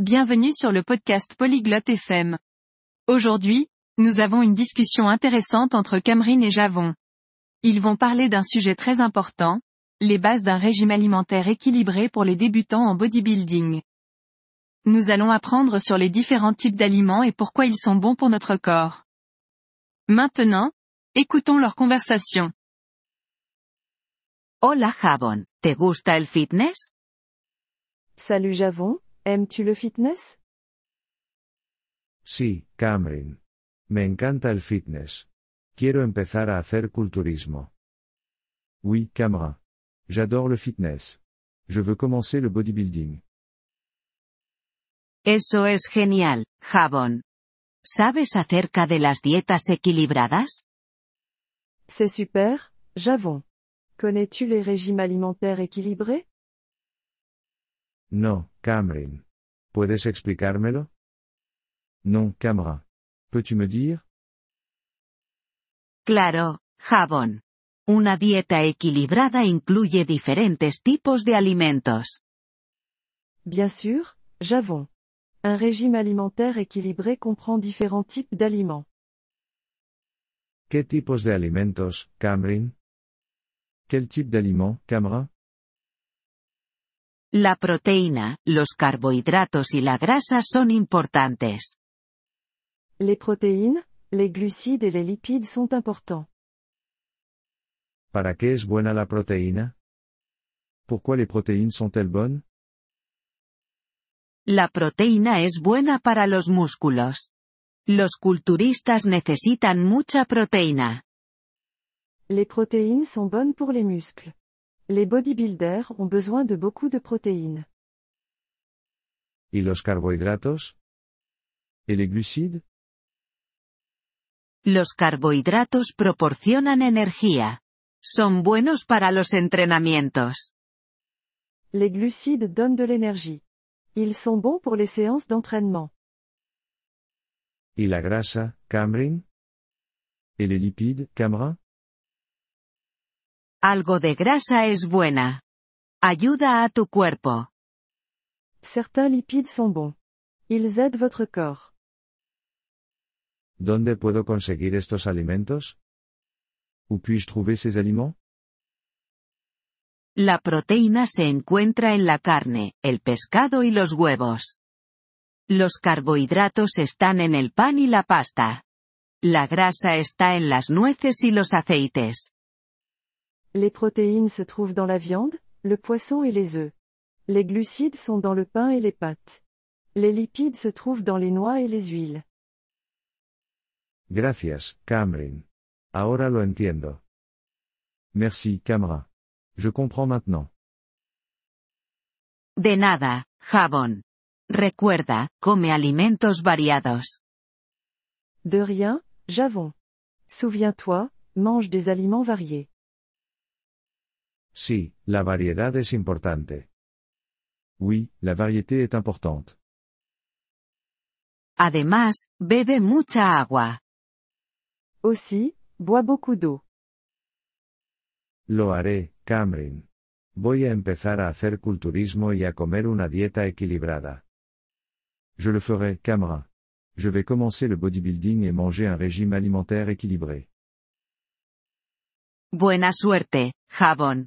Bienvenue sur le podcast Polyglotte FM. Aujourd'hui, nous avons une discussion intéressante entre Cameron et Javon. Ils vont parler d'un sujet très important, les bases d'un régime alimentaire équilibré pour les débutants en bodybuilding. Nous allons apprendre sur les différents types d'aliments et pourquoi ils sont bons pour notre corps. Maintenant, écoutons leur conversation. Hola Javon, ¿te gusta el fitness? Salut Javon, aimes-tu le fitness? Sí, Cameron. Me encanta el fitness. Quiero empezar a hacer culturismo. Oui, Cameron. J'adore le fitness. Je veux commencer le bodybuilding. Eso es genial, Javon. ¿Sabes acerca de las dietas equilibradas? C'est super, Javon. Connais-tu les régimes alimentaires équilibrés? No, Cameron. ¿Puedes explicármelo? Non, Cameron. Peux-tu me dire? Claro, Javon. Una dieta equilibrada incluye diferentes tipos de alimentos. Bien sûr, Javon. Un régime alimentaire équilibré comprend différents types d'aliments. ¿Qué tipos de alimentos, Cameron? Quel type d'aliment, Cameron? La proteína, los carbohidratos y la grasa son importantes. Les protéines, les glucides et les lipides sont importants. ¿Para qué es buena la protéine? Pourquoi les protéines sont-elles bonnes? La proteína es buena para los músculos. Los culturistas necesitan mucha proteína. Les protéines sont bonnes pour les muscles. Les bodybuilders ont besoin de beaucoup de protéines. ¿Y los carbohidratos? ¿Et les glucides? Los carbohidratos proporcionan energía. Son buenos para los entrenamientos. Les glucides donnent de l'énergie. Ils sont bons pour les séances d'entraînement. ¿Y la grasa, Cameron? ¿Et les lipides, Cameron? Algo de grasa es buena. Ayuda a tu cuerpo. Certains lipides sont bons. Ils aident votre corps. ¿Dónde puedo conseguir estos alimentos? Où puis-je trouver ces aliments? La proteína se encuentra en la carne, el pescado y los huevos. Los carbohidratos están en el pan y la pasta. La grasa está en las nueces y los aceites. Les protéines se trouvent dans la viande, le poisson et les œufs. Les glucides sont dans le pain et les pâtes. Les lipides se trouvent dans les noix et les huiles. Gracias, Cameron. Ahora lo entiendo. Merci, Cameron. Je comprends maintenant. De nada, Javon. Recuerda, come alimentos variados. De rien, Javon. Souviens-toi, mange des aliments variés. Sí, la variedad es importante. Oui, la variété est importante. Además, bebe mucha agua. Aussi, bois beaucoup d'eau. Lo haré, Cameron. Voy a empezar a hacer culturismo y a comer una dieta equilibrada. Je le ferai, Cameron. Je vais commencer le bodybuilding et manger un régime alimentaire équilibré. Buena suerte, Javon.